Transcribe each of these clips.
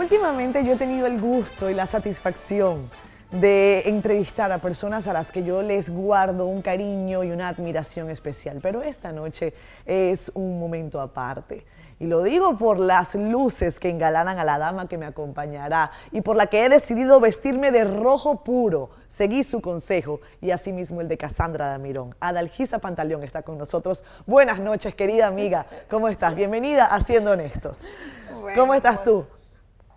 Últimamente yo he tenido el gusto y la satisfacción de entrevistar a personas a las que yo les guardo un cariño y una admiración especial, pero esta noche es un momento aparte. Y lo digo por las luces que engalanan a la dama que me acompañará y por la que he decidido vestirme de rojo puro. Seguí su consejo y asimismo el de Casandra Damirón. Adalgisa Pantaleón está con nosotros. Buenas noches, querida amiga. ¿Cómo estás? Bienvenida a Siendo Honestos. ¿Cómo estás tú?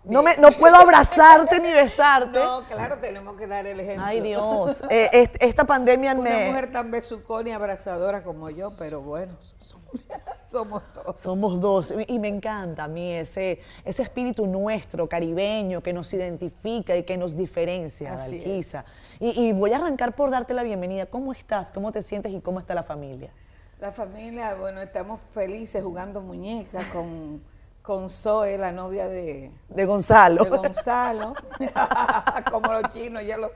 No, me, no puedo abrazarte ni besarte. No, claro, tenemos que dar el ejemplo. Ay, Dios. Eh, esta pandemia Una me... mujer tan besucona y abrazadora como yo, pero bueno, somos dos. Somos dos. Y me encanta a mí ese, ese espíritu nuestro, caribeño, que nos identifica y que nos diferencia, Dalquisa. Y, y voy a arrancar por darte la bienvenida. ¿Cómo estás? ¿Cómo te sientes y cómo está la familia? La familia, bueno, estamos felices jugando muñecas con, con Zoe, la novia de, De Gonzalo. de Gonzalo. Como los chinos, ya lo,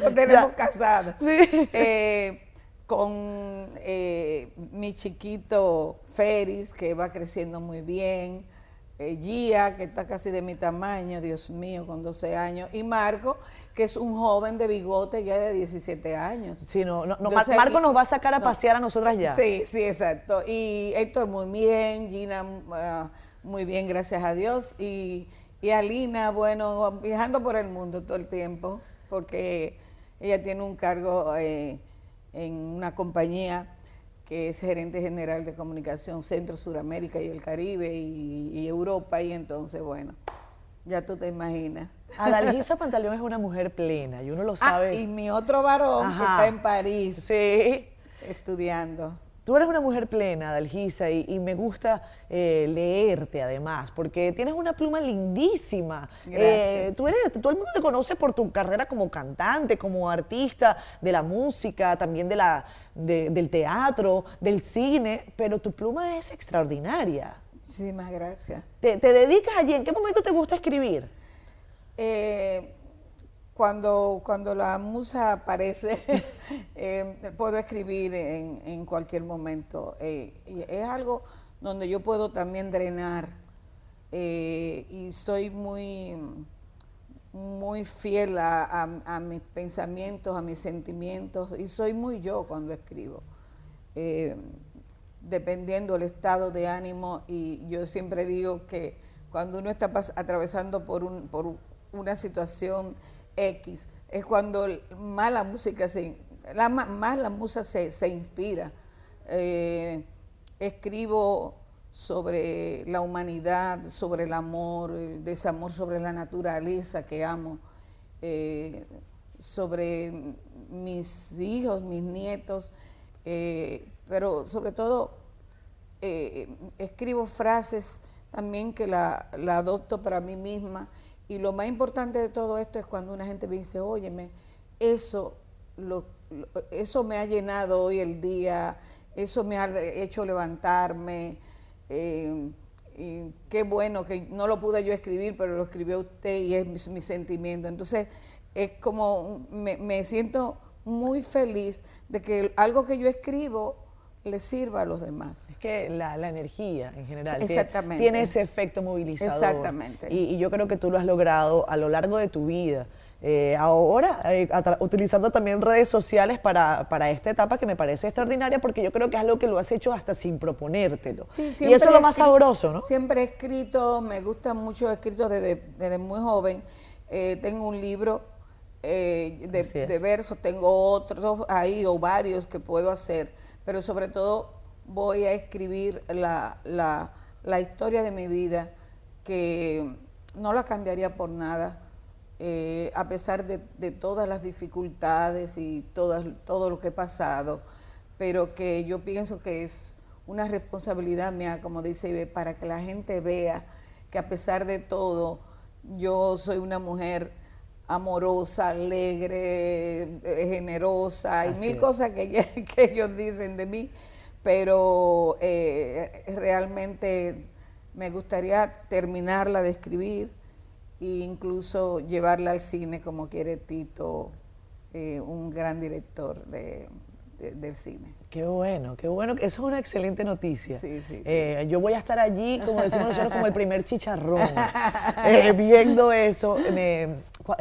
lo tenemos Ya. casados. Sí. Eh, con eh, mi chiquito Feris, que va creciendo muy bien. eh, Gia, que está casi de mi tamaño, Dios mío, con 12 años. Y Marco, que es un joven de bigote ya de 17 años. Sí, no, no, no, Entonces, Marco nos va a sacar a no. pasear a nosotras ya. Sí, sí, exacto. Y Héctor muy bien, Gina ah, muy bien, gracias a Dios. Y, y Alina, bueno, viajando por el mundo todo el tiempo, porque ella tiene un cargo eh, en una compañía que es gerente general de comunicación Centro, Suramérica y el Caribe y, y Europa. Y entonces, bueno, ya tú te imaginas. Adalgisa Pantaleón es una mujer plena y uno lo Ah, sabe. y mi otro varón que está en París Sí. estudiando. Tú eres una mujer plena, Dalgisa, y, y me gusta eh, leerte además, porque tienes una pluma lindísima. Eh, Gracias. tú eres, todo el mundo te conoce por tu carrera como cantante, como artista de la música, también de la, de- del teatro, del cine, pero tu pluma es extraordinaria. Muchísimas gracias. ¿Te, te dedicas allí? ¿En qué momento te gusta escribir? Eh, cuando, cuando la musa aparece, eh, puedo escribir en, en cualquier momento. Eh, es algo donde yo puedo también drenar eh, y soy muy, muy fiel a, a- mis pensamientos, a mis sentimientos y soy muy yo cuando escribo. Dependiendo del estado de ánimo y yo siempre digo que cuando uno está atravesando por, un, por una situación X es cuando más la música se, más la musa se, se inspira. Eh, escribo sobre la humanidad, sobre el amor, el desamor sobre la naturaleza que amo, eh, sobre mis hijos, mis nietos, eh, pero sobre todo escribo frases también que la, la adopto para mí misma. Y lo más importante de todo esto es cuando una gente me dice, óyeme, eso, lo- eso me ha llenado hoy el día, eso me ha hecho levantarme. eh, y qué bueno que no lo pude yo escribir, pero lo escribió usted y es mi, mi sentimiento. Entonces, es como, me, me siento muy feliz de que algo que yo escribo le sirva a los demás. Es que la, la energía en general tiene- Exactamente. tiene ese efecto movilizador. Exactamente. Y, y yo creo que tú lo has logrado a lo largo de tu vida. Eh, ahora, eh, utilizando también redes sociales para, para esta etapa que me parece extraordinaria porque yo creo que es algo que lo has hecho hasta sin proponértelo. Sí, y eso es lo he más sabroso, ¿no? Siempre he escrito, me gustan mucho escritos desde, desde muy joven. Eh, tengo un libro de, de versos, tengo otros ahí o varios que puedo hacer, pero sobre todo voy a escribir la, la- la historia de mi vida que no la cambiaría por nada. eh, a pesar de, de todas las dificultades y todas, todo lo que he pasado, pero que yo pienso que es una responsabilidad mía, como dice Ibe, para que la gente vea que a pesar de todo, yo soy una mujer amorosa, alegre, eh, generosa y Así mil es. cosas que, que ellos dicen de mí, pero eh, realmente me gustaría terminarla de escribir e incluso llevarla al cine como quiere Tito, eh, un gran director de- de- del cine. Qué bueno, qué bueno. Eso es una excelente noticia. Sí, sí, sí. Eh, yo voy a estar allí, como decimos nosotros, como el primer chicharrón, eh, viendo eso.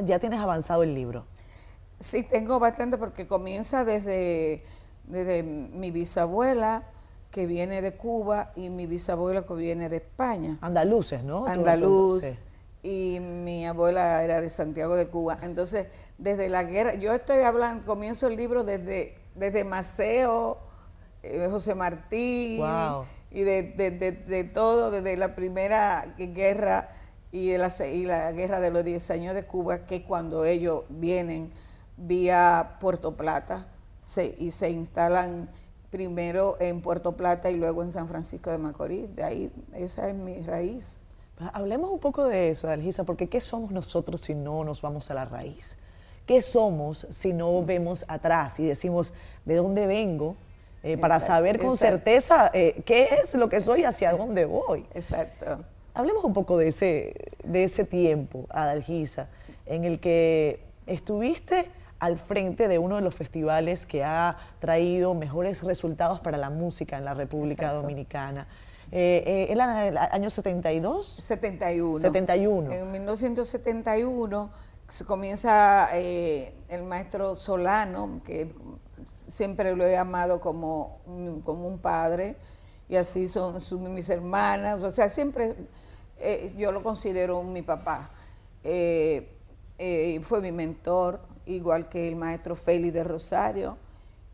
¿Ya tienes avanzado el libro? Sí, tengo bastante porque comienza desde, desde mi bisabuela, que viene de Cuba, y mi bisabuela que viene de España. Andaluces, ¿no? Andaluz. Y mi abuela era de Santiago de Cuba. Entonces, desde la guerra, yo estoy hablando, comienzo el libro desde desde Maceo, eh, José Martí, y de, todo, desde la primera guerra y, la, la guerra de los 10 años de Cuba, que cuando ellos vienen vía Puerto Plata y se instalan primero en Puerto Plata y luego en San Francisco de Macorís. De ahí, esa es mi raíz. Hablemos un poco de eso, Algisa, porque ¿qué somos nosotros si no nos vamos a la raíz? ¿Qué somos si no vemos atrás y decimos de dónde vengo? Eh, para saber con certeza eh, qué es lo que soy y hacia dónde voy. Exacto. Hablemos un poco de ese, de ese tiempo, Adalgisa, en el que estuviste al frente de uno de los festivales que ha traído mejores resultados para la música en la República Dominicana. Eh, ¿Era el año 72? 71. 71. En 1971 comienza eh, el maestro Solano, que siempre lo he amado como, como un padre, y así son mis hermanas, o sea, siempre eh, yo lo considero mi papá. Eh, fue mi mentor, igual que el maestro Félix de Rosario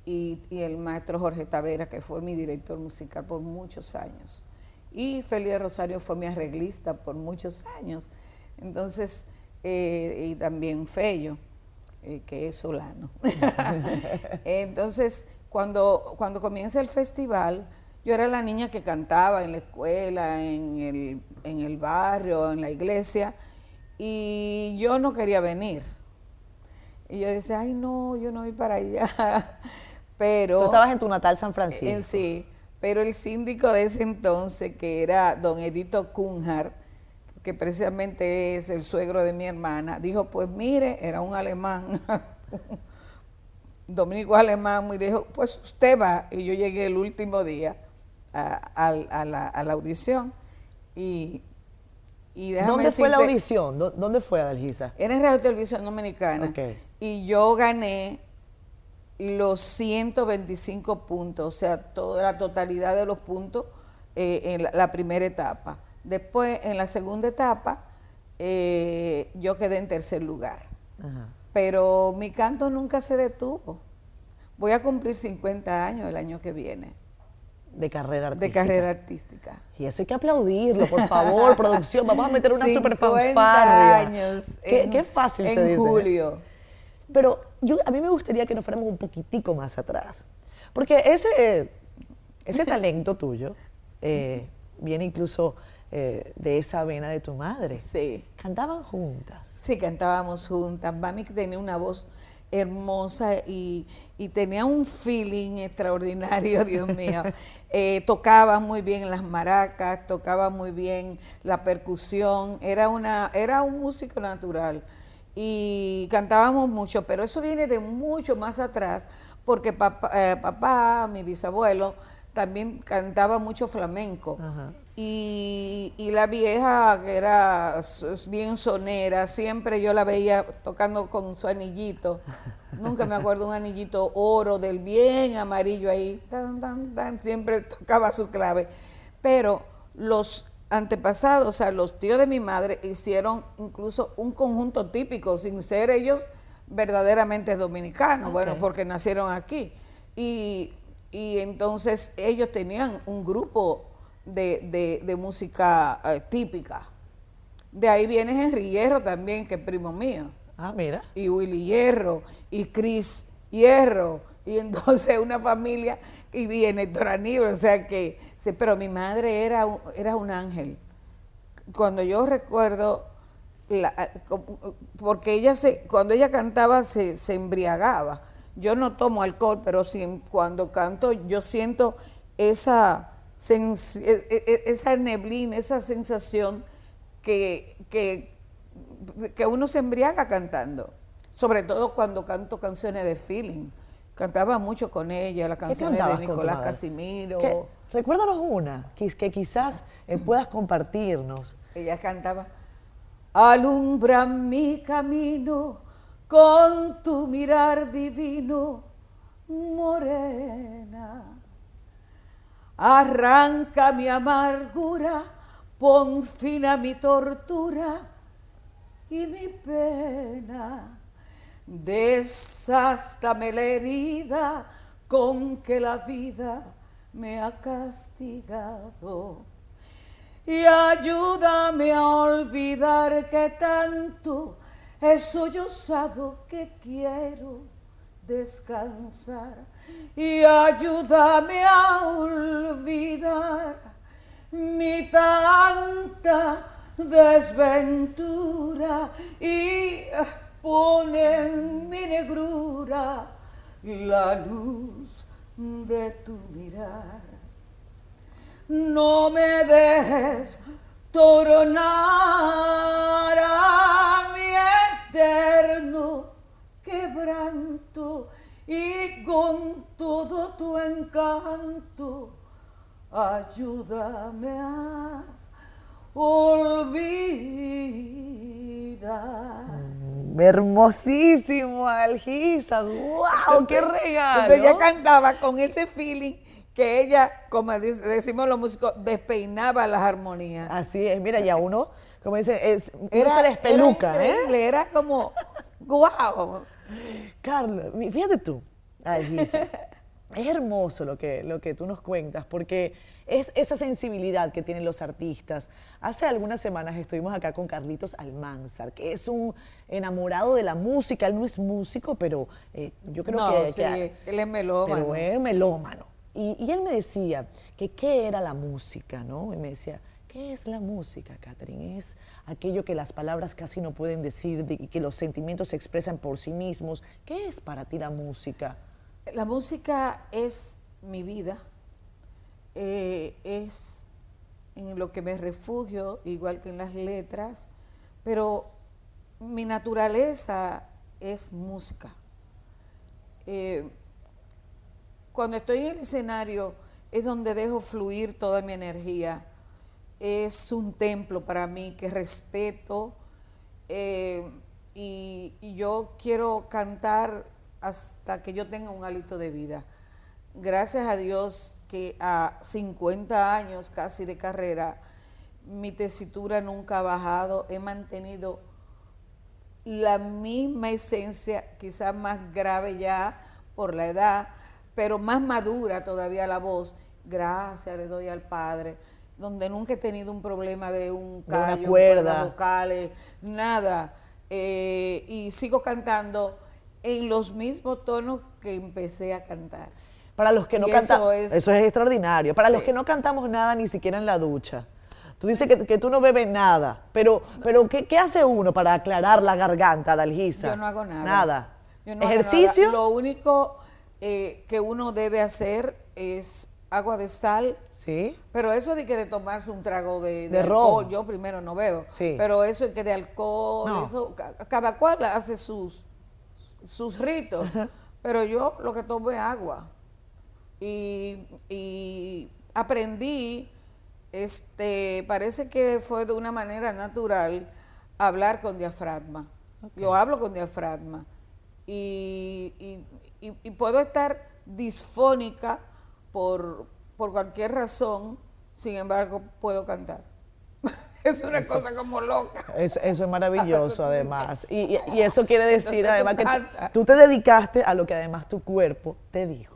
y, y, el maestro Jorge Tavera, que fue mi director musical por muchos años. Y Félix de Rosario fue mi arreglista por muchos años. Entonces, eh, y también Fello, eh, que es solano. Entonces, cuando, cuando comienza el festival, yo era la niña que cantaba en la escuela, en el, en el barrio, en la iglesia, y yo no quería venir. Y yo decía, ay no, yo no voy para allá. Pero... Tú estabas en tu natal San Francisco. En, sí, pero el síndico de ese entonces, que era don Edito Cunjar, que precisamente es el suegro de mi hermana, dijo, pues mire, era un alemán, dominico alemán, y dijo, pues usted va. Y yo llegué el último día a, la, audición y... y ¿Dónde fue la audición? ¿Dónde fue, Adalgisa? Era en Radio Televisión Dominicana. Y yo gané los 125 puntos, o sea, toda la totalidad de los puntos eh, en la primera etapa. Después, en la segunda etapa, eh, yo quedé en tercer lugar. Pero mi canto nunca se detuvo. Voy a cumplir 50 años el año que viene. De carrera artística. De carrera artística. Y eso hay que aplaudirlo, por favor, producción. Vamos a meter una super fanfarria. años. Qué, qué fácil en se dice. julio. Pero yo, a mí me gustaría que nos fuéramos un poquitico más atrás. Porque ese, ese talento tuyo eh, viene incluso eh, de esa vena de tu madre. Sí. ¿Cantaban juntas? Sí, cantábamos juntas. Mami tenía una voz hermosa y, tenía un feeling extraordinario, Dios mío. Eh, tocaba muy bien las maracas, tocaba muy bien la percusión, era, una, era un músico natural y cantábamos mucho, pero eso viene de mucho más atrás, porque papá, eh, papá mi bisabuelo, también cantaba mucho flamenco. Y, la vieja, que era bien sonera, siempre yo la veía tocando con su anillito. Nunca me acuerdo un anillito oro del bien amarillo ahí. siempre tocaba su clave. Pero los antepasados, o sea, los tíos de mi madre, hicieron incluso un conjunto típico, sin ser ellos verdaderamente dominicanos, bueno, porque nacieron aquí. Y, y entonces ellos tenían un grupo de, música eh, típica. De ahí viene Henry Hierro también, que es primo mío. Ah, mira. Y Willy Hierro, y Chris Hierro, y entonces una familia, y viene Héctor o sea que, pero mi madre era, era un ángel. Cuando yo recuerdo, porque ella se, cuando ella cantaba se, se embriagaba. Yo no tomo alcohol, pero cuando canto yo siento esa e, e, e, esa neblina, esa sensación que, que, uno se embriaga cantando, sobre todo cuando canto canciones de feeling, Cantaba mucho con ella, las canciones de Nicolás? Casimiro. ¿Qué? Recuérdanos una que, que quizás eh, puedas compartirnos. Ella cantaba, alumbra mi camino con tu mirar divino, morena. Arranca mi amargura, pon fin a mi tortura y mi pena. Desástame la herida con que la vida me ha castigado y ayúdame a olvidar que tanto he sollozado que quiero descansar y ayúdame a olvidar mi tanta desventura y pone en mi negrura la luz de tu mirar. No me dejes tornar a mi eterno quebranto y con todo tu encanto ayúdame a olvidar. Hermosísimo, Algisa. ¡Wow! ¡Qué regalo! Entonces ella cantaba con ese feeling que ella, como decimos los músicos, despeinaba las armonías. Así es, mira, ya uno, como dice, es, uno se despeluca, era ¿eh? Era como, wow. Carlos, fíjate tú, Algisa, es hermoso lo que, lo que tú nos cuentas, porque es esa sensibilidad que tienen los artistas. Hace algunas semanas estuvimos acá con Carlitos Almanzar, que es un enamorado de la música. Él no es músico, pero eh, yo creo no, que, sí, que- él es melómano. pero es melómano. Y, él me decía que qué era la música, ¿no? Y me decía, ¿qué es la música, Catherine? Es aquello que las palabras casi no pueden decir de- y que los sentimientos se expresan por sí mismos. ¿Qué es para ti la música? La música es mi vida, eh, es en lo que me refugio, igual que en las letras, pero mi naturaleza es música. Eh, cuando estoy en el escenario es donde dejo fluir toda mi energía. Es un templo para mí que respeto eh, y, y yo quiero cantar hasta que yo tenga un hálito de vida. Gracias a Dios que a 50 años casi de carrera, mi tesitura nunca ha bajado, he mantenido la misma esencia, quizás más grave ya por la edad, pero más madura todavía la voz. Gracias le doy al Padre, donde nunca he tenido un problema de un De una callo, cuerda. cuerdas vocales, nada. Eh, y sigo cantando en los mismos tonos que empecé a cantar. Para los que no cantamos, eso es- eso es extraordinario. Para los que no cantamos nada ni siquiera en la ducha. Tú dices que, que tú no bebes nada, pero, pero ¿qué, qué hace uno para aclarar la garganta, Dalgisa? Yo no hago nada. Nada. Yo no hago ¿Ejercicio? nada. Lo único eh, que uno debe hacer es agua de sal, Sí. Pero eso de que de tomarse un trago de, De alcohol, ron. yo primero no bebo. Sí. Pero eso de que de alcohol, No. eso, ca- cada cual hace sus, sus ritos. Pero yo lo que tomo es agua. Y, y aprendí, este, parece que fue de una manera natural hablar con diafragma. Yo hablo con diafragma. Y, y- y- y puedo estar disfónica por, por cualquier razón, sin embargo, puedo cantar. es una cosa como loca. Eso, eso es maravilloso, además. Y, y- y eso quiere decir, además, que tú te dedicaste a lo que además tu cuerpo te dijo.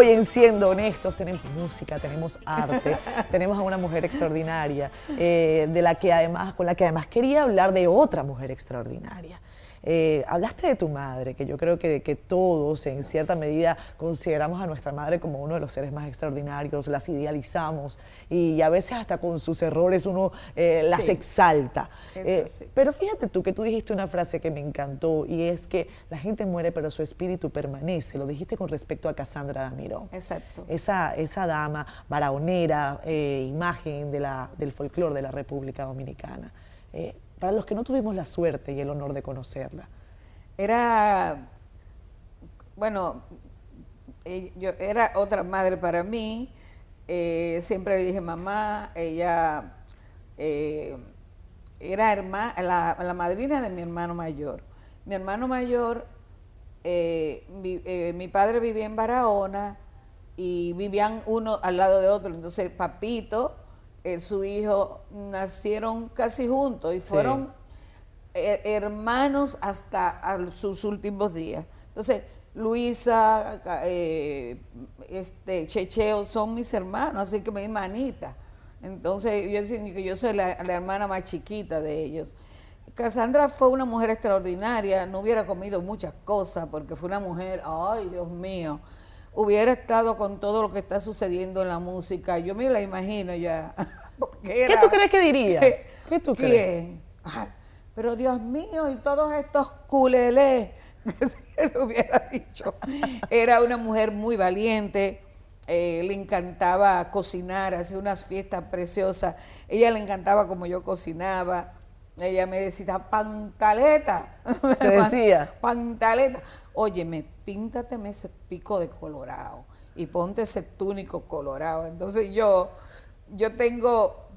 Hoy en Siendo Honestos tenemos música, tenemos arte, tenemos a una mujer extraordinaria, eh, de la que además, con la que además quería hablar de otra mujer extraordinaria. Eh, hablaste de tu madre, que yo creo que, que todos en cierta medida consideramos a nuestra madre como uno de los seres más extraordinarios, las idealizamos y a veces hasta con sus errores uno eh, las Sí. exalta. Eh, sí. pero fíjate tú que tú dijiste una frase que me encantó y es que la gente muere pero su espíritu permanece. Lo dijiste con respecto a Cassandra Damirón. Exacto. Esa, esa dama baraonera, imagen de la, del folclore de la República Dominicana. Para los que no tuvimos la suerte y el honor de conocerla? Era, bueno, eh, era otra madre para mí. Eh, siempre le dije mamá, ella eh, era la, la, madrina de mi hermano mayor. Mi hermano mayor, mi padre vivía en Barahona y vivían uno al lado de otro. Entonces, Papito, su hijo, nacieron casi juntos y fueron hermanos hasta sus últimos días. Entonces, Luisa, eh, este, Checheo son mis hermanos, así que mi hermanita. Entonces yo que yo soy la, hermana más chiquita de ellos. Cassandra fue una mujer extraordinaria, no hubiera comido muchas cosas porque fue una mujer, ay Dios mío, hubiera estado con todo lo que está sucediendo en la música. Yo me la imagino ya. ¿Qué tú crees que diría? ¿Qué tú crees? pero Dios mío, y todos estos culelés hubiera dicho. Era una mujer muy valiente, eh, le encantaba cocinar, hacía unas fiestas preciosas. Ella le encantaba como yo cocinaba. Ella me decía, pantaleta. Te decía. pantaleta. Óyeme, píntateme ese pico de colorado y ponte ese túnico colorado. Entonces yo, yo tengo,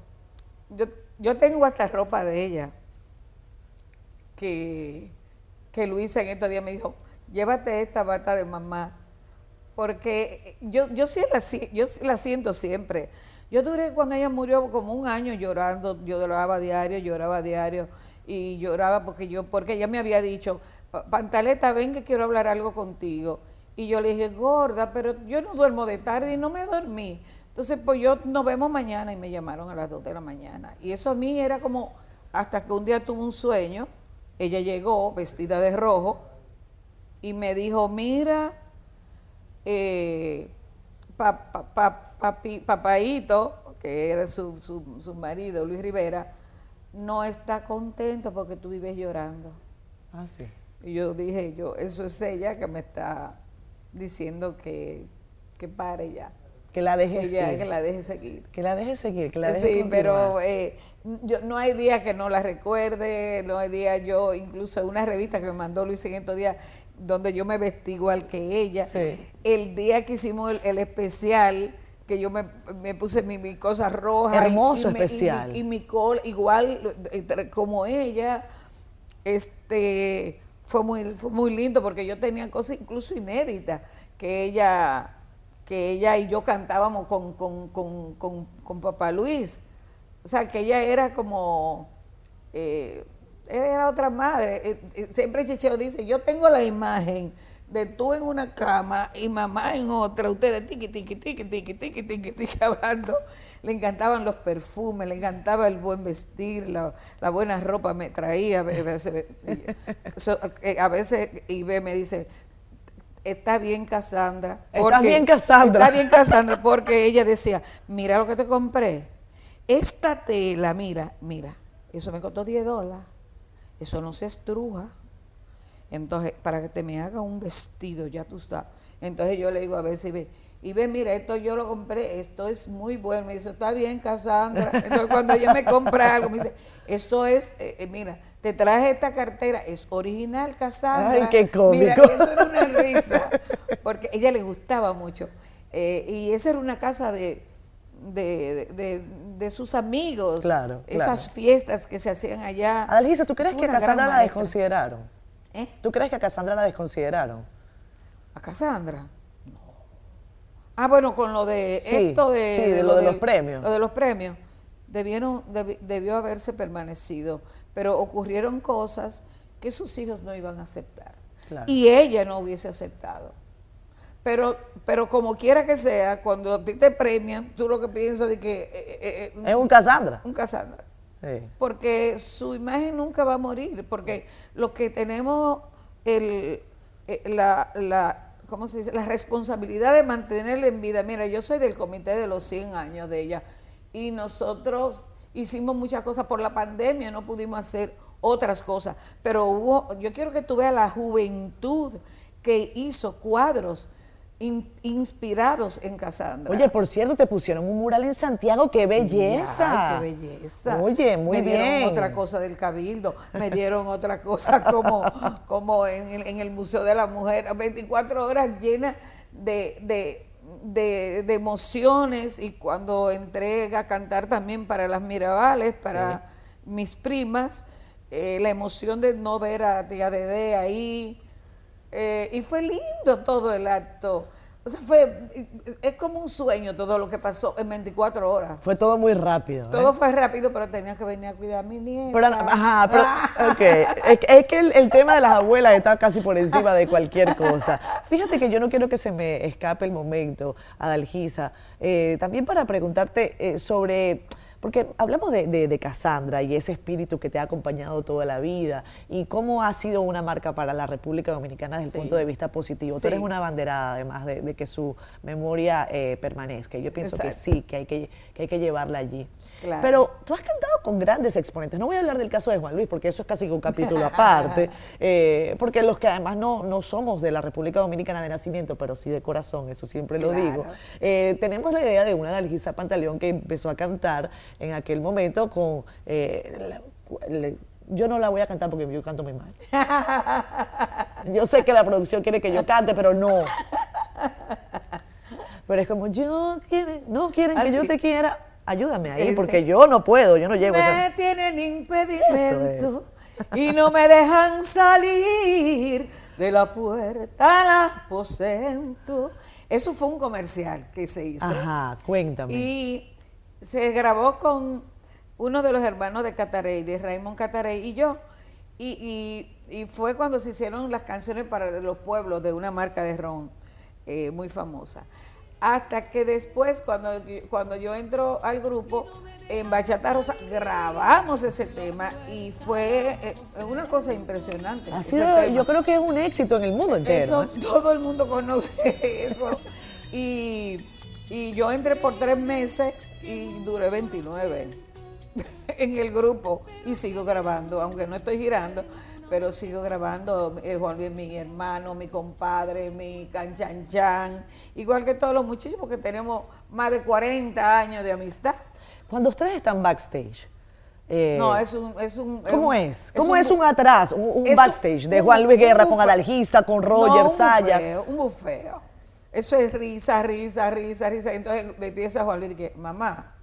yo, yo tengo hasta ropa de ella que que Luisa en estos días me dijo, llévate esta bata de mamá, porque yo, yo, sí la, yo la siento siempre. Yo duré cuando ella murió como un año llorando, yo lloraba diario, lloraba diario y lloraba porque yo, porque ella me había dicho, Pantaleta, ven que quiero hablar algo contigo. Y yo le dije, gorda, pero yo no duermo de tarde y no me dormí. Entonces, pues yo nos vemos mañana y me llamaron a las 2 de la mañana. Y eso a mí era como, hasta que un día tuve un sueño ella llegó vestida de rojo y me dijo, mira, eh, papaito, que era su, su, marido, Luis Rivera, no está contento porque tú vives llorando. Ah, sí. Y yo dije, yo, eso es ella que me está diciendo que, que pare ya. Que la deje seguir. Que la deje seguir. Que la deje seguir, que la deje Sí, pero eh, yo, no hay día que no la recuerde, no hay día yo, incluso una revista que me mandó Luis en estos días, donde yo me vestí igual que ella. El día que hicimos el, especial, que yo me, puse mi, mi, cosa roja. Hermoso especial. Y, mi, col igual como ella, este fue muy, fue muy lindo porque yo tenía cosas incluso inéditas que ella que ella y yo cantábamos con, con, con, con Papá Luis. O sea, que ella era como, eh, era otra madre. Eh, eh, siempre Chicheo dice, yo tengo la imagen de tú en una cama y mamá en otra, ustedes tiqui, tiqui, tiqui, tiqui, tiqui, tiqui, tiqui, hablando. Le encantaban los perfumes, le encantaba el buen vestir, la, buena ropa me traía. A veces, a veces Ibe me dice, está bien Cassandra. Está bien Cassandra. Está bien Cassandra, porque ella decía, mira lo que te compré. Esta tela, mira, mira, eso me costó 10 dólares. Eso no se estruja. Entonces, para que te me haga un vestido, ya tú estás. Entonces yo le digo a veces, y ve, mira, esto yo lo compré, esto es muy bueno. Me dice, está bien, Cassandra. Entonces cuando ella me compra algo, me dice, esto es, eh, eh, mira, te traje esta cartera, es original, Cassandra. Ay, qué cómico. Mira, eso era una risa, porque a ella le gustaba mucho. Eh, y esa era una casa de, de, de, sus amigos. Claro, Esas fiestas que se hacían allá. Adalgisa, ¿tú crees que a Cassandra la desconsideraron? ¿Eh? ¿Tú crees que a Cassandra la desconsideraron? ¿A Cassandra? Ah, bueno, con lo de esto de, sí, de, lo, de los premios. Lo de los premios. Debieron, debió haberse permanecido, pero ocurrieron cosas que sus hijos no iban a aceptar. Y ella no hubiese aceptado. Pero, pero como quiera que sea, cuando a ti te premian, tú lo que piensas de que... Eh, eh, eh, es un Casandra. Un Casandra. Porque su imagen nunca va a morir, porque lo que tenemos el, la, la, ¿cómo se dice? la responsabilidad de mantenerla en vida. Mira, yo soy del comité de los 100 años de ella y nosotros hicimos muchas cosas por la pandemia, no pudimos hacer otras cosas, pero hubo, yo quiero que tú veas la juventud que hizo cuadros inspirados en Casandra. Oye, por cierto, te pusieron un mural en Santiago, qué belleza. qué belleza. Oye, muy bien. Me dieron otra cosa del Cabildo, me dieron otra cosa como, como en, el Museo de la Mujer, 24 horas llenas de, de, emociones y cuando entré a cantar también para las Mirabales, para mis primas, eh, la emoción de no ver a tía Dede ahí, eh, y fue lindo todo el acto. O sea, fue, es como un sueño todo lo que pasó en 24 horas. Fue todo muy rápido. Todo ¿eh? fue rápido, pero tenía que venir a cuidar a mi nieta. Pero, ajá, pero, Es, que el, tema de las abuelas está casi por encima de cualquier cosa. Fíjate que yo no quiero que se me escape el momento, Adalgisa, eh, también para preguntarte eh, sobre porque hablamos de, de, Cassandra y ese espíritu que te ha acompañado toda la vida y cómo ha sido una marca para la República Dominicana desde el punto de vista positivo. Tú eres una banderada, además de, que su memoria eh, permanezca. Yo pienso que sí, que hay que, que hay que llevarla allí. Pero tú has cantado con grandes exponentes. No voy a hablar del caso de Juan Luis, porque eso es casi un capítulo aparte. Eh, porque los que además no, no somos de la República Dominicana de nacimiento, pero sí de corazón, eso siempre lo digo. Eh, tenemos la idea de una Dalgisa Pantaleón que empezó a cantar en aquel momento con... Eh, yo no la voy a cantar porque yo canto muy mal. Yo sé que la producción quiere que yo cante, pero no. Pero es como, yo quiere, no quieren que yo te quiera ayúdame ahí, porque yo no puedo, yo no llego. Me tienen impedimento y no me dejan salir de la puerta al aposento. Eso fue un comercial que se hizo. Ajá, cuéntame. Y se grabó con uno de los hermanos de Catarey, de Raymond Catarey y yo. Y, y, fue cuando se hicieron las canciones para los pueblos de una marca de ron eh, muy famosa hasta que después, cuando, cuando yo entro al grupo, en Bachata Rosa grabamos ese tema y fue eh, una cosa impresionante. yo creo que es un éxito en el mundo entero. ¿eh? Todo el mundo conoce eso. Y, y yo entré por tres meses y duré 29 en el grupo y sigo grabando, aunque no estoy girando pero sigo grabando, eh, Juan Luis, mi hermano, mi compadre, mi canchanchan, igual que todos los muchísimos que tenemos más de 40 años de amistad. Cuando ustedes están backstage, eh, no, es un, es un... ¿Cómo es? ¿Cómo es, un, atrás, un, backstage de Juan Luis Guerra con Adalgisa, con Roger, no, Sayas? un bufeo. Eso es risa, risa, risa, risa. Entonces me empieza Juan Luis y dice, mamá.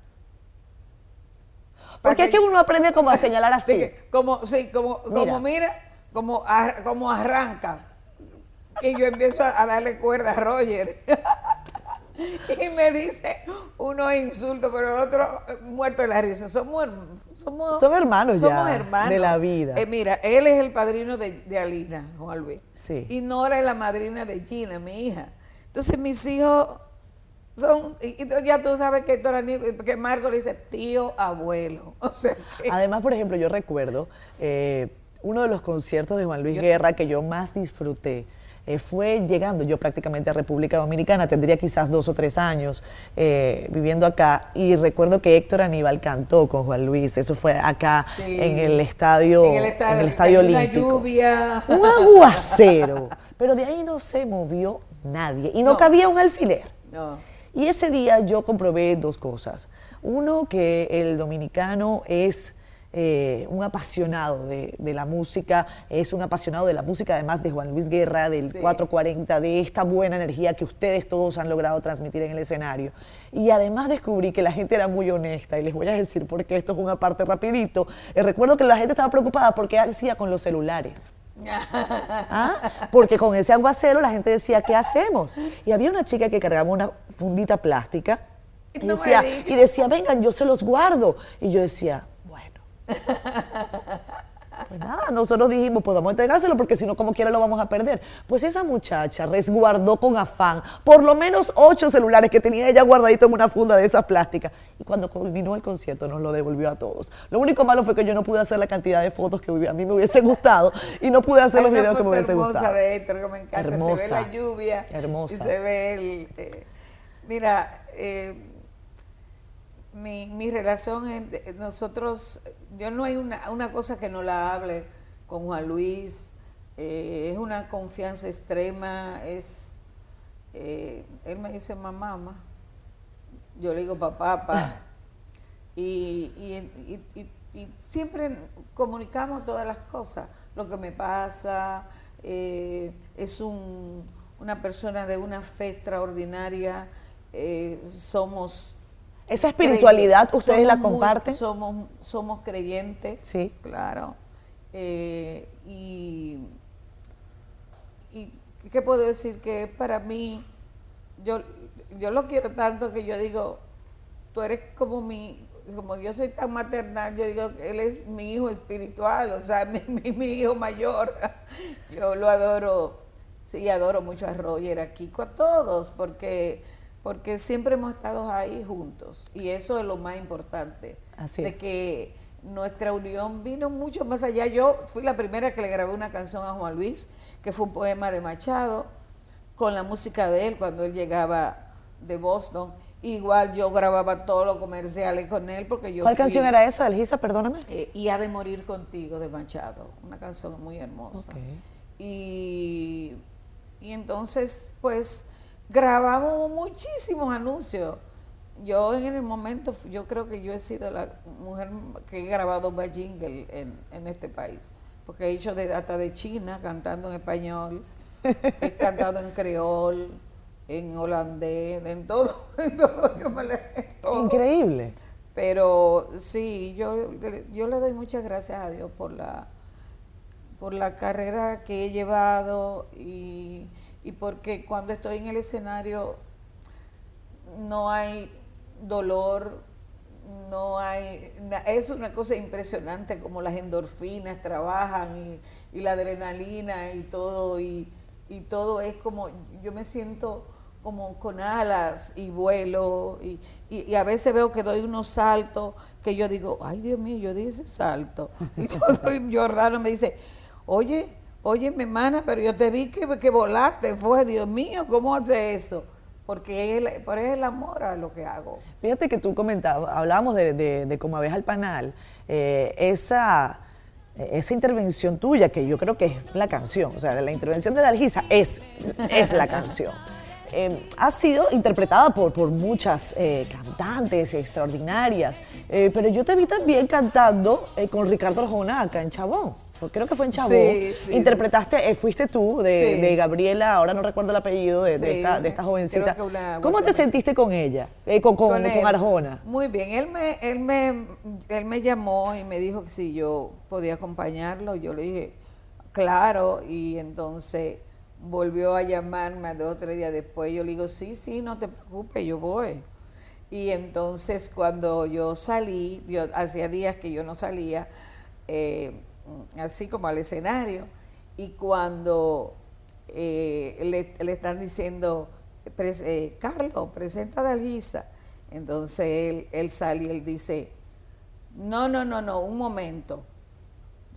Porque es que uno aprende como a señalar así. como, sí, como, como mira, como, como arranca. Y yo empiezo a, darle cuerda a Roger. y me dice unos insultos, pero otro muerto de la risa. Somos, somos, Son hermanos somos hermanos. de la vida. Eh, mira, él es el padrino de, de Alina, Juan Luis. Sí. Y Nora es la madrina de Gina, mi hija. Entonces mis hijos son, y, ya tú sabes que, que Marco le dice tío, abuelo. Además, por ejemplo, yo recuerdo eh, uno de los conciertos de Juan Luis Guerra que yo más disfruté. Eh, fue llegando yo prácticamente a República Dominicana, tendría quizás dos o tres años eh, viviendo acá, y recuerdo que Héctor Aníbal cantó con Juan Luis, eso fue acá en el estadio, en el estadio, olímpico. Una lluvia. Un aguacero, pero de ahí no se movió nadie, y no, cabía un alfiler. No. Y ese día yo comprobé dos cosas. Uno, que el dominicano es eh, un apasionado de, la música, es un apasionado de la música, además de Juan Luis Guerra, del 440, de esta buena energía que ustedes todos han logrado transmitir en el escenario. Y además descubrí que la gente era muy honesta, y les voy a decir porque esto es una parte rapidito. Eh, recuerdo que la gente estaba preocupada porque hacía con los celulares. ¿Ah? Porque con ese aguacero la gente decía, ¿qué hacemos? Y había una chica que cargaba una fundita plástica y, decía, y decía, vengan, yo se los guardo. Y yo decía, bueno. Pues nada, nosotros dijimos, pues vamos a entregárselo porque si no, como quiera lo vamos a perder. Pues esa muchacha resguardó con afán por lo menos ocho celulares que tenía ella guardadito en una funda de esas plásticas. Y cuando culminó el concierto nos lo devolvió a todos. Lo único malo fue que yo no pude hacer la cantidad de fotos que a mí me hubiese gustado y no pude hacer los videos que me hubiese gustado. de Héctor que me encanta. Hermosa, se ve la lluvia. Hermosa. Y se ve el... Eh, mira... Eh, mi, mi relación, nosotros, yo no hay una, una, cosa que no la hable con Juan Luis, eh, es una confianza extrema, es, eh, él me dice mamá, mamá. Yo le digo papá, papá. y, y, y, y, siempre comunicamos todas las cosas, lo que me pasa. Eh, es un, una persona de una fe extraordinaria. Eh, somos esa espiritualidad, ¿ustedes la comparten? somos, somos creyentes. Sí. Claro. Eh, y, y, ¿qué puedo decir? Que para mí, yo, yo lo quiero tanto que yo digo, tú eres como mi, como yo soy tan maternal, yo digo, él es mi hijo espiritual, o sea, mi, mi, hijo mayor. yo lo adoro, sí, adoro mucho a Roger, a Kiko, a todos, porque porque siempre hemos estado ahí juntos y eso es lo más importante. Así de que nuestra unión vino mucho más allá. Yo fui la primera que le grabé una canción a Juan Luis, que fue un poema de Machado, con la música de él cuando él llegaba de Boston. Igual yo grababa todos los comerciales con él porque yo... ¿Cuál canción era esa, Algisa? Perdóname. Eh, y ha de morir contigo de Machado, una canción muy hermosa. Y, y entonces, pues grabamos muchísimos anuncios. Yo en el momento, yo creo que yo he sido la mujer que he grabado más jingle en, este país, porque he hecho de, hasta de China cantando en español, he cantado en creol, en holandés, en todo, en todo, yo me le, todo. Increíble. Pero sí, yo, yo le doy muchas gracias a Dios por la, por la carrera que he llevado y y porque cuando estoy en el escenario no hay dolor, no hay, es una cosa impresionante como las endorfinas trabajan y, la adrenalina y todo, y, todo es como, yo me siento como con alas y vuelo, y, y, a veces veo que doy unos saltos que yo digo, ay Dios mío, yo di ese salto. Y todo, y Jordano me dice, oye, Oye, mi hermana, pero yo te vi que, que volaste, fue, Dios mío, ¿cómo hace eso? Porque es el, es el amor a lo que hago. Fíjate que tú comentabas, hablábamos de, de, cómo ves al panal, eh, esa, esa intervención tuya, que yo creo que es la canción, o sea, la intervención de Dalgisa es, es la canción. Eh, ha sido interpretada por, por muchas eh, cantantes extraordinarias, pero yo te vi también cantando con Ricardo Arjona acá en Chabón creo que fue en Chabón, interpretaste, eh, fuiste tú, de, Gabriela, ahora no recuerdo el apellido de, esta, de esta, jovencita. ¿Cómo te sentiste con ella, eh, con, con, Arjona? Muy bien, él me, él, me, él me llamó y me dijo que si yo podía acompañarlo, yo le dije, claro, y entonces volvió a llamarme dos o tres días después, yo le digo, sí, sí, no te preocupes, yo voy. Y entonces cuando yo salí, yo, hacía días que yo no salía, eh, así como al escenario, y cuando eh, le, están diciendo, eh, Carlos, presenta a Dalgisa, entonces él, él sale y él dice, no, no, no, no, un momento,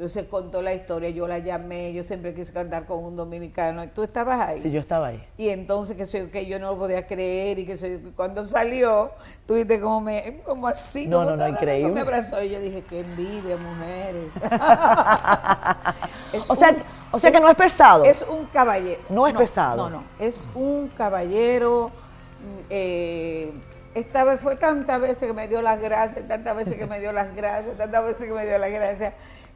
entonces contó la historia, yo la llamé, yo siempre quise cantar con un dominicano, tú estabas ahí. Sí, yo estaba ahí. Y entonces que, soy, que yo no lo podía creer y que soy, cuando salió, tú viste como, me, como así. No, no, no, increíble. Me abrazó y yo dije, qué envidia, mujeres. o sea, o sea que no es pesado. Es un caballero. No es pesado. No, no, es un caballero. Eh, esta vez fue tantas veces que me dio las gracias, tantas veces que me dio las gracias, tantas veces que me dio las gracias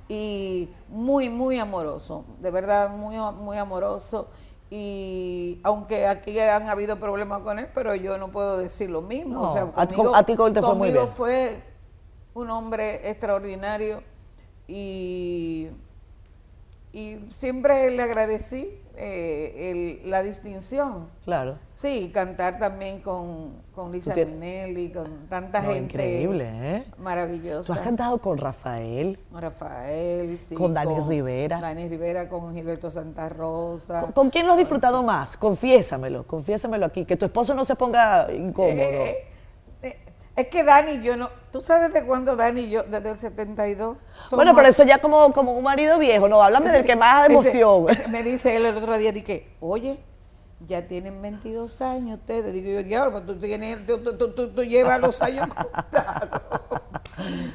y muy, muy amoroso, de verdad, muy, muy amoroso. Y aunque aquí han habido problemas con él, pero yo no puedo decir lo mismo. o sea, conmigo, a, ti te fue muy bien. fue un hombre extraordinario y, y siempre le agradecí eh, la distinción. Claro. Sí, cantar también con, con Lisa Minelli, con tanta gente. Increíble, ¿eh? Maravillosa. ¿Tú has cantado con Rafael? Rafael, sí. Con Dani Rivera. Dani Rivera, con Gilberto Santa Rosa. ¿Con, quién lo has disfrutado más? Confiésamelo, confiésamelo aquí. Que tu esposo no se ponga incómodo. Eh, es que Dani y yo no. ¿Tú sabes desde cuándo Dani y yo? Desde el 72. Bueno, pero eso ya como, como un marido viejo, no, háblame del que más emoción. me dice él el otro día, dije, oye, ya tienen 22 años ustedes. Digo yo, diablo, tú, tienes, tú, tú, tú, llevas los años contados.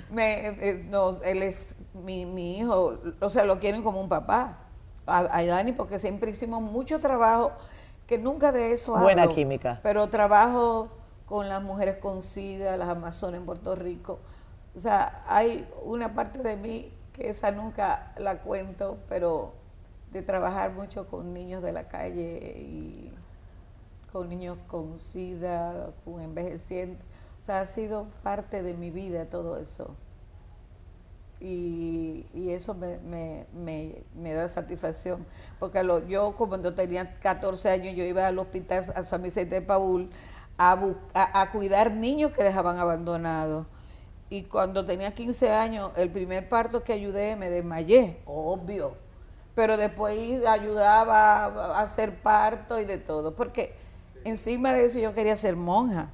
me, eh, no, él es mi, mi, hijo, o sea, lo quieren como un papá. A, a Dani, porque siempre hicimos mucho trabajo que nunca de eso hablo. Buena química. Pero trabajo con las mujeres con SIDA, las amazonas en Puerto Rico. O sea, hay una parte de mí que esa nunca la cuento, pero de trabajar mucho con niños de la calle y con niños con SIDA, con envejecientes. O sea, ha sido parte de mi vida todo eso. Y, eso me, me, da satisfacción. Porque yo cuando tenía 14 años, yo iba al hospital a San Vicente de Paul a, a, cuidar niños que dejaban abandonados. Y cuando tenía 15 años, el primer parto que ayudé me desmayé, obvio. Pero después ayudaba a hacer parto y de todo. Porque encima de eso yo quería ser monja.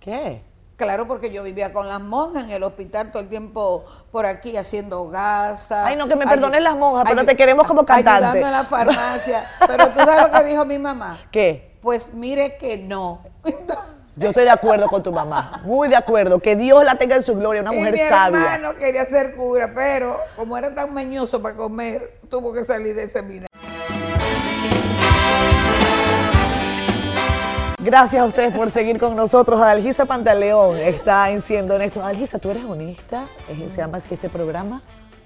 ¿Qué? Claro, porque yo vivía con las monjas en el hospital todo el tiempo por aquí haciendo gasa. Ay, no, que me perdonen las monjas, pero te queremos como cantante. Ayudando en la farmacia. pero tú sabes lo que dijo mi mamá. ¿Qué? Pues mire que no. yo estoy de acuerdo con tu mamá, muy de acuerdo. Que Dios la tenga en su gloria, una mujer sabia. Mi hermano quería ser cura, pero como era tan mañoso para comer, tuvo que salir de ese seminario. Gracias a ustedes por seguir con nosotros. Adalgisa Pantaleón está enciendo en esto. Adalgisa, ¿tú eres honesta? ¿Se llama así este programa?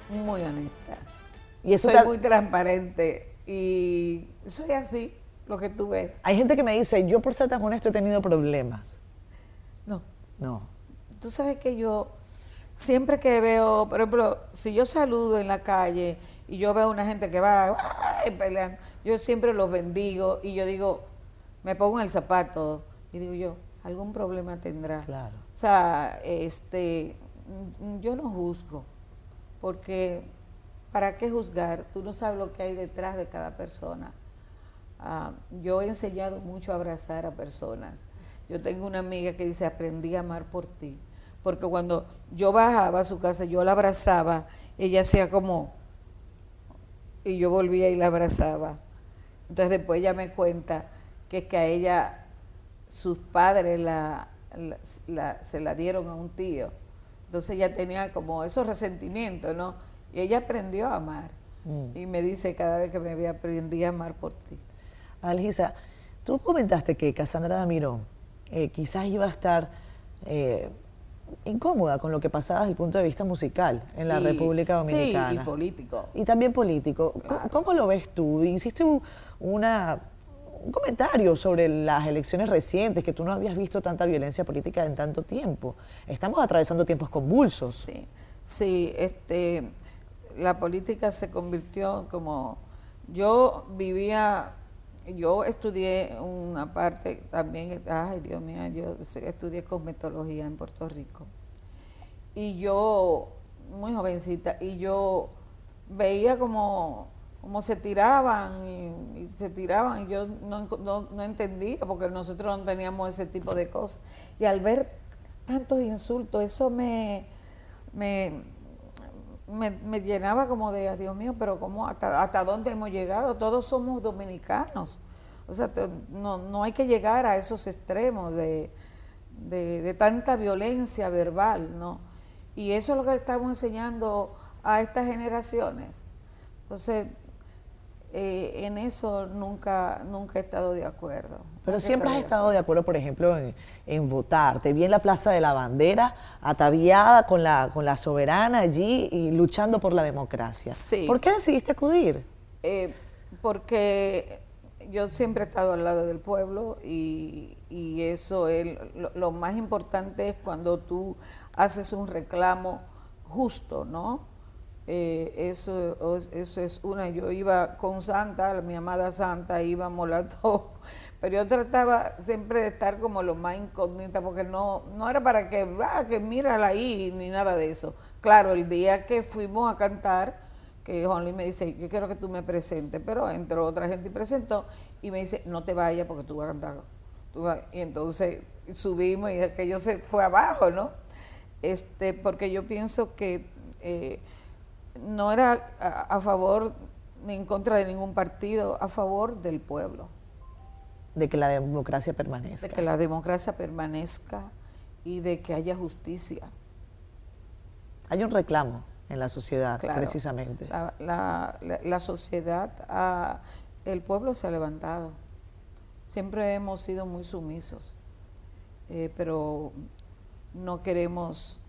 Muy honesta. Y eso soy muy transparente y soy así, lo que tú ves. Hay gente que me dice, yo por ser tan honesto he tenido problemas. No. No. Tú sabes que yo, siempre que veo, por ejemplo, si yo saludo en la calle y yo veo a una gente que va peleando, yo siempre los bendigo y yo digo, me pongo en el zapato y digo yo, algún problema tendrá. Claro. O sea, este, mm, yo no juzgo, porque ¿para qué juzgar? Tú no sabes lo que hay detrás de cada persona. Ah, yo he enseñado mucho a abrazar a personas. Yo tengo una amiga que dice, aprendí a amar por ti. Porque cuando yo bajaba a su casa, yo la abrazaba, ella hacía como, y yo volvía y la abrazaba. Entonces después ella me cuenta que es que a ella sus padres la, se la dieron a un tío. Entonces ella tenía como esos resentimientos, ¿no? Y ella aprendió a amar. Mm. Y me dice cada vez que me había aprendí a amar por ti. Algisa, tú comentaste que Cassandra Damirón eh, quizás iba a estar eh, incómoda con lo que pasaba desde el punto de vista musical en la República Dominicana. Sí, y político. Y también político. ¿Cómo, lo ves tú? Hiciste una un comentario sobre las elecciones recientes, que tú no habías visto tanta violencia política en tanto tiempo. Estamos atravesando tiempos convulsos. Sí, sí este, la política se convirtió como... Yo vivía, yo estudié una parte también, ay Dios mío, yo estudié cosmetología en Puerto Rico. Y yo, muy jovencita, y yo veía como como se tiraban y, se tiraban y yo no, no, entendía porque nosotros no teníamos ese tipo de cosas. Y al ver tantos insultos, eso me, me, me, llenaba como de, Dios mío, pero ¿cómo, hasta, hasta dónde hemos llegado? Todos somos dominicanos. O sea, no, no hay que llegar a esos extremos de, de, de tanta violencia verbal, ¿no? Y eso es lo que estamos enseñando a estas generaciones. Entonces, eh, en eso nunca, nunca he estado de acuerdo. Pero siempre has estado de acuerdo, por ejemplo, en, votar. Te vi en la Plaza de la Bandera, ataviada con, la, con la soberana allí y luchando por la democracia. Sí. ¿Por qué decidiste acudir? Eh, porque yo siempre he estado al lado del pueblo y, eso es lo más importante es cuando tú haces un reclamo justo, ¿no? Eh, eso, eso es una, yo iba con Santa, mi amada Santa, íbamos las dos, pero yo trataba siempre de estar como lo más incógnita, porque no, no era para que, ah, que mírala ahí, ni nada de eso. Claro, el día que fuimos a cantar, que Juan me dice, yo quiero que tú me presentes, pero entró otra gente y presentó, y me dice, no te vayas porque tú vas a cantar. Y entonces subimos y aquello se fue abajo, ¿no? Este, porque yo pienso que... Eh, no era a, favor ni en contra de ningún partido, a favor del pueblo. De que la democracia permanezca. De que la democracia permanezca y de que haya justicia. Hay un reclamo en la sociedad, precisamente. La, sociedad, el pueblo se ha levantado. siempre hemos sido muy sumisos, eh, pero no queremos,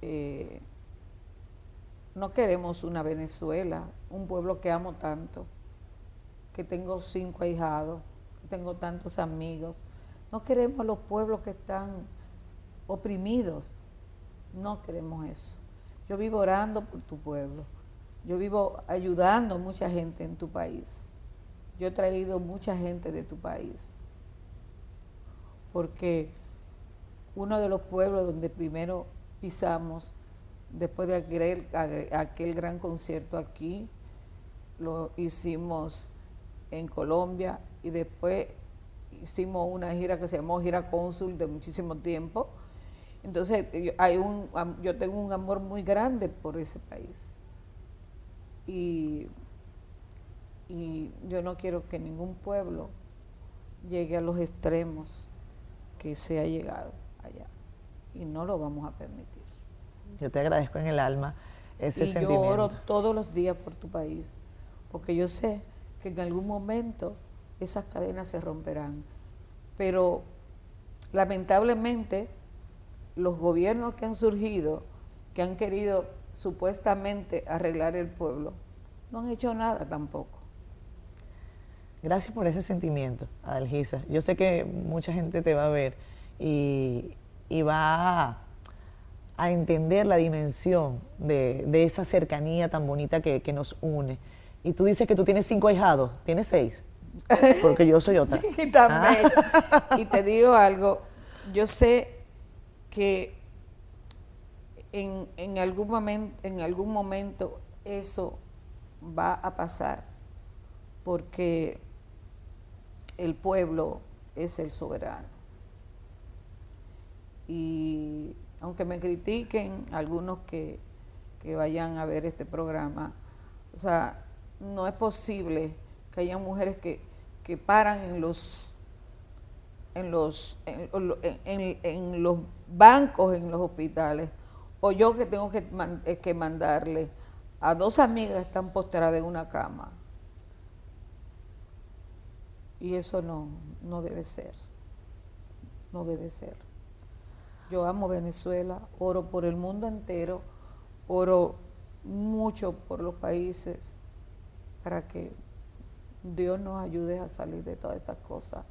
eh, no queremos una Venezuela, un pueblo que amo tanto, que tengo cinco ahijados, que tengo tantos amigos. No queremos los pueblos que están oprimidos. No queremos eso. Yo vivo orando por tu pueblo. Yo vivo ayudando a mucha gente en tu país. Yo he traído mucha gente de tu país. Porque uno de los pueblos donde primero pisamos, después de aquel, gran concierto aquí, lo hicimos en Colombia y después hicimos una gira que se llamó Gira Cónsul de muchísimo tiempo. Entonces hay un, yo tengo un amor muy grande por ese país. Y, y yo no quiero que ningún pueblo llegue a los extremos que se ha llegado allá. Y no lo vamos a permitir. Yo te agradezco en el alma ese y sentimiento. Yo oro todos los días por tu país, porque yo sé que en algún momento esas cadenas se romperán. Pero lamentablemente los gobiernos que han surgido, que han querido supuestamente arreglar el pueblo, no han hecho nada tampoco. Gracias por ese sentimiento, Adalgisa. Yo sé que mucha gente te va a ver y, va a, entender la dimensión de, esa cercanía tan bonita que, que, nos une. Y tú dices que tú tienes cinco ahijados, ¿tienes seis? Porque yo soy otra. Sí, también. Ah. Y te digo algo, yo sé que en, algún momento, en algún momento eso va a pasar, porque el pueblo es el soberano. Y aunque me critiquen algunos que, que vayan a ver este programa, o sea, no es posible que haya mujeres que, que paran en los en los en, en, los bancos en los hospitales o yo que tengo que, eh, que mandarle a dos amigas que están postradas en una cama. Y eso no no debe ser no debe ser yo amo Venezuela oro por el mundo entero oro mucho por los países para que Dios nos ayude a salir de todas estas cosas.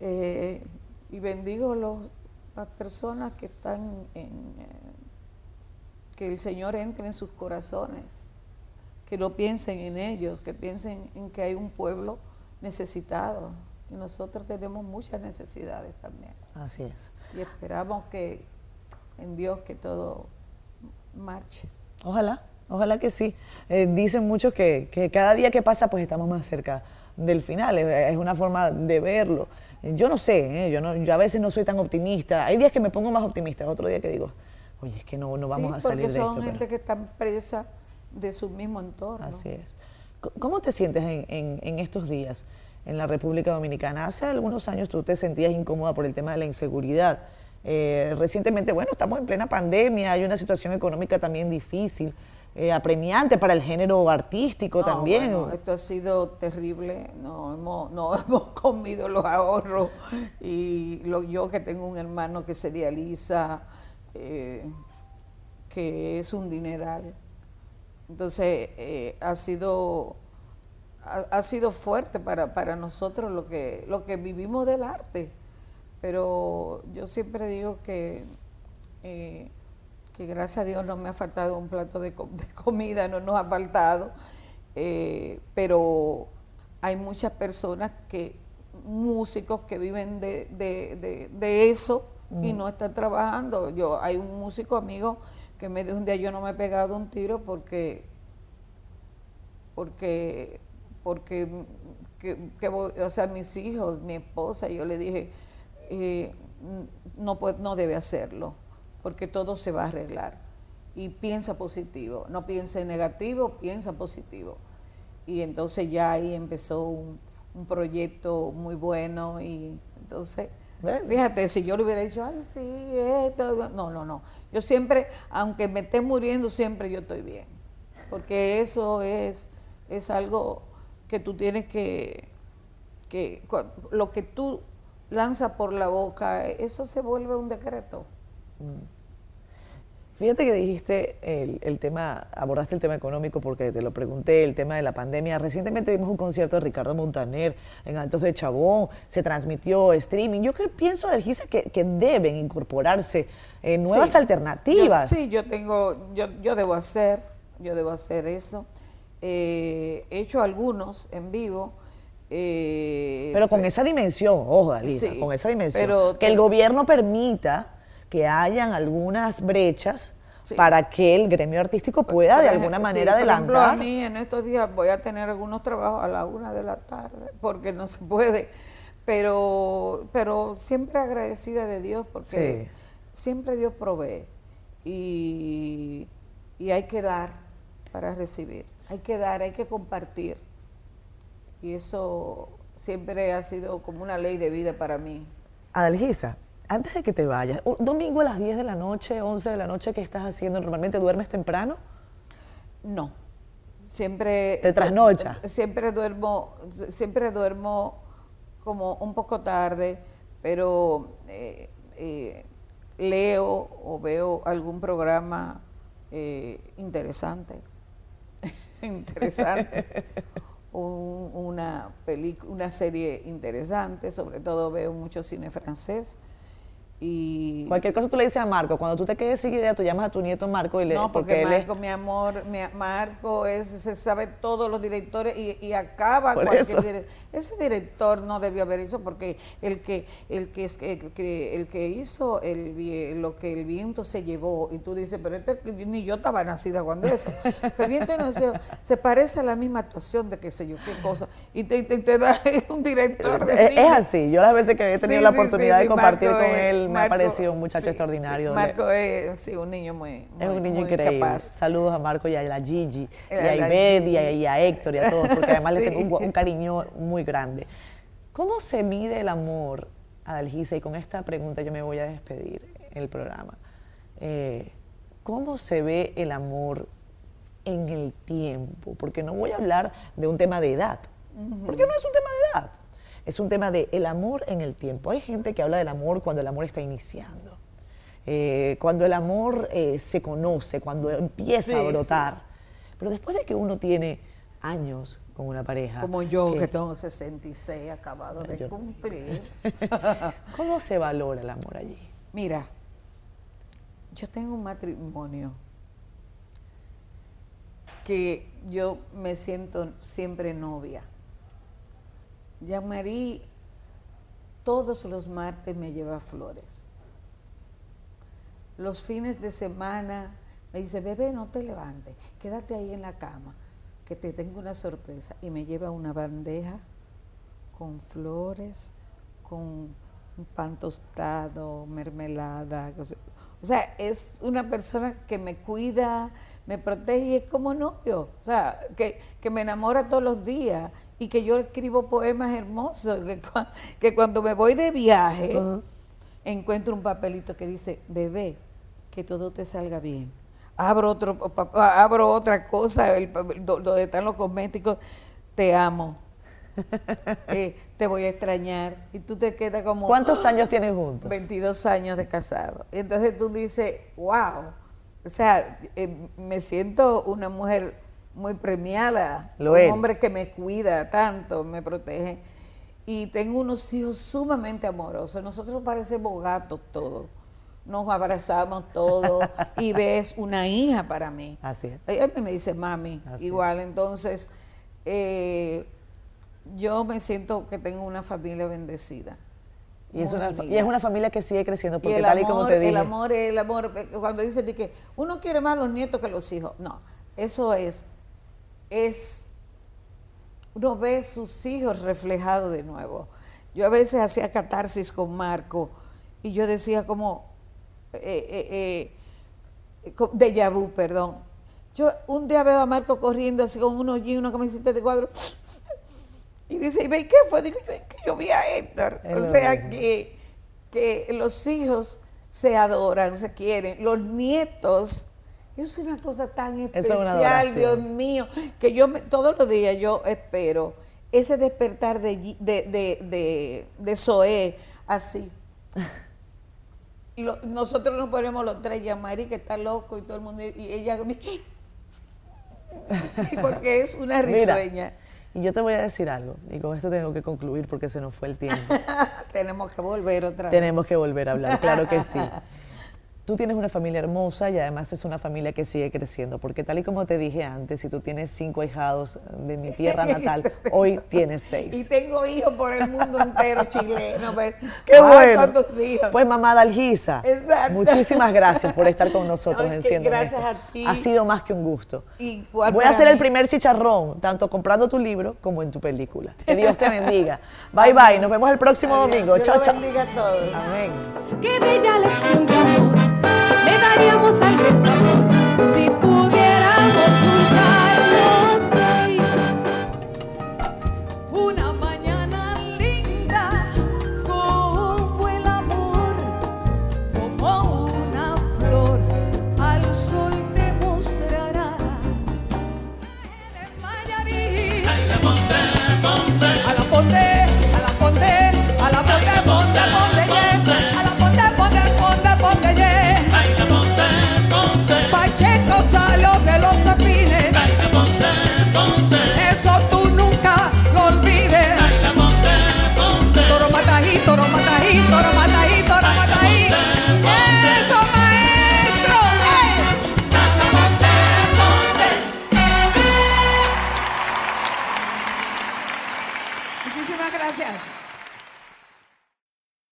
Eh, y bendigo los, las personas que están en, eh, que el Señor entre en sus corazones, que no piensen en ellos, que piensen en que hay un pueblo necesitado. Y nosotros tenemos muchas necesidades también. Así es. Y esperamos que en Dios que todo marche. Ojalá. Ojalá que sí. Eh, dicen muchos que, cada día que pasa pues estamos más cerca del final, es, una forma de verlo. Yo no sé, ¿eh? yo, no, yo a veces no soy tan optimista. Hay días que me pongo más optimista, otro día que digo, oye, es que no, no vamos a salir de esto. porque son gente que están presa de su mismo entorno. Así es. ¿Cómo te sientes en, en, estos días en la República Dominicana? Hace algunos años tú te sentías incómoda por el tema de la inseguridad. Eh, recientemente, bueno, estamos en plena pandemia, hay una situación económica también difícil eh, apremiante para el género artístico también. esto ha sido terrible, no hemos, no hemos comido los ahorros y lo, yo que tengo un hermano que se dializa, eh, que es un dineral. Entonces eh, ha sido ha, sido fuerte para, para nosotros lo que, lo que vivimos del arte. Pero yo siempre digo que eh, que gracias a Dios no me ha faltado un plato de, comida, no nos ha faltado, eh, pero hay muchas personas que, músicos que viven de, eso y mm. no están trabajando. Yo, hay un músico amigo que me dijo un día yo no me he pegado un tiro porque, porque, porque, o sea, mis hijos, mi esposa, yo le dije, eh, no, no debe hacerlo porque todo se va a arreglar. Y piensa positivo, no piense negativo, piensa positivo. Y entonces ya ahí empezó un, proyecto muy bueno y entonces... Fíjate, si yo le hubiera dicho, ay, sí, esto, no, no, no. Yo siempre, aunque me esté muriendo, siempre yo estoy bien. Porque eso es, es algo que tú tienes que, que lo que tú lanzas por la boca, eso se vuelve un decreto. Mm. Fíjate que dijiste el, tema, abordaste el tema económico porque te lo pregunté, el tema de la pandemia. Recientemente vimos un concierto de Ricardo Montaner en Altos de Chabón, se transmitió streaming. Yo creo, pienso, Adelgisa, que, que deben incorporarse eh, nuevas alternativas. sí, yo tengo, yo, yo debo hacer, yo debo hacer eso. Eh, he hecho algunos en vivo. Eh, pero con esa dimensión, ojo, Alisa, con esa dimensión. que el gobierno permita que hayan algunas brechas para que el gremio artístico pueda de alguna manera adelantar. Por ejemplo, a mí en estos días voy a tener algunos trabajos a la una de la tarde porque no se puede, pero, pero siempre agradecida de Dios porque siempre Dios provee y, y hay que dar para recibir, hay que dar, hay que compartir y eso siempre ha sido como una ley de vida para mí. Adelgisa, antes de que te vayas, domingo a las 10 de la noche, 11 de la noche, ¿qué estás haciendo? ¿Normalmente duermes temprano? No. Siempre. ¿Te trasnocha? Siempre duermo, siempre duermo como un poco tarde, pero eh, eh, leo o veo algún programa eh, interesante. Interesante. una, una serie interesante, sobre todo veo mucho cine francés. Y Cualquier cosa tú le dices a Marco, cuando tú te quedes sin idea, tú llamas a tu nieto Marco y le No, porque, Marco, mi amor, mi, Marco es, se sabe todos los directores y, acaba cualquier director. Ese director no debió haber hecho porque el que el que, el que hizo el, lo que el viento se llevó, y tú dices, pero este, ni yo estaba nacida cuando eso. El viento no se, se parece a la misma actuación de qué sé yo, qué cosa. Y te, te, da un director. De es, así, yo las veces que he tenido la oportunidad de compartir con él me ha parecido un muchacho extraordinario. Marco es un niño muy, Es un niño increíble. Saludos a Marco y a la Gigi, y a Ived y, a Héctor y a todos, porque además le tengo un, cariño muy grande. ¿Cómo se mide el amor, Adalgisa? Y con esta pregunta yo me voy a despedir en el programa. Eh, ¿Cómo se ve el amor en el tiempo? Porque no voy a hablar de un tema de edad, porque no es un tema de edad es un tema de el amor en el tiempo. Hay gente que habla del amor cuando el amor está iniciando, eh, cuando el amor eh, se conoce, cuando empieza a brotar. Pero después de que uno tiene años con una pareja. Como yo, que, tengo 66, acabado de cumplir. ¿Cómo se valora el amor allí? Mira, yo tengo un matrimonio que yo me siento siempre novia Jean-Marie todos los martes me lleva flores. Los fines de semana me dice, bebé, no te levantes, quédate ahí en la cama, que te tengo una sorpresa. Y me lleva una bandeja con flores, con un pan tostado, mermelada. O sea, es una persona que me cuida, me protege es como novio. O sea, que, que me enamora todos los días y que yo escribo poemas hermosos, que, cuando me voy de viaje encuentro un papelito que dice, bebé, que todo te salga bien. Abro, otro, abro otra cosa, donde están los cosméticos, te amo. Eh, te voy a extrañar. Y tú te quedas como... ¿Cuántos años tienes juntos? 22 años de casado. Y entonces tú dices, wow. O sea, eh, me siento una mujer muy premiada, un hombre que me cuida tanto, me protege. Y tengo unos hijos sumamente amorosos. Nosotros parecemos gatos todos. Nos abrazamos todos y ves una hija para mí. Así es. Ella me dice mami, igual. Entonces, eh, yo me siento que tengo una familia bendecida. Y es, una, y es, una, familia que sigue creciendo, porque tal y como te dije. El amor, el amor, cuando dicen que uno quiere más los nietos que los hijos. No, eso es es, uno ve sus hijos reflejados de nuevo. Yo a veces hacía catarsis con Marco y yo decía como, eh, eh, eh de vu, perdón. Yo un día veo a Marco corriendo así con unos jeans, una camiseta de cuadro, y dice, ¿y qué fue? Digo, que yo vi a Héctor. o sea, que, que los hijos se adoran, se quieren. Los nietos eso es una cosa tan especial, Dios mío, que yo todos los días yo espero ese despertar de, de, de, de, de Zoé, así. Y lo- nosotros nos ponemos los tres, Yamari que está loco y todo el mundo, y ella, porque es una Mira, risueña. y yo te voy a decir algo, y con esto tengo que concluir porque se nos fue el tiempo. Tenemos que volver otra vez. Tenemos que volver a hablar, claro que sí. Tú tienes una familia hermosa y además es una familia que sigue creciendo, porque tal y como te dije antes, si tú tienes cinco hijados de mi tierra natal, hoy tienes Y seis. tengo hijos por el mundo entero chileno. pues. ¡Qué bueno! ¿Cuántos hijos? Pues mamá Dalgisa, Exacto. muchísimas gracias por estar con nosotros en Siendo gracias a ti. Ha sido más que un gusto. Igual Voy a hacer el primer chicharrón, tanto comprando tu libro como en tu película. Que Dios te bendiga. Bye bye, nos vemos el próximo Adiós. domingo. Dios Chao, chao. bendiga a todos. Amén. Qué bella lección de amor daríamos al desamor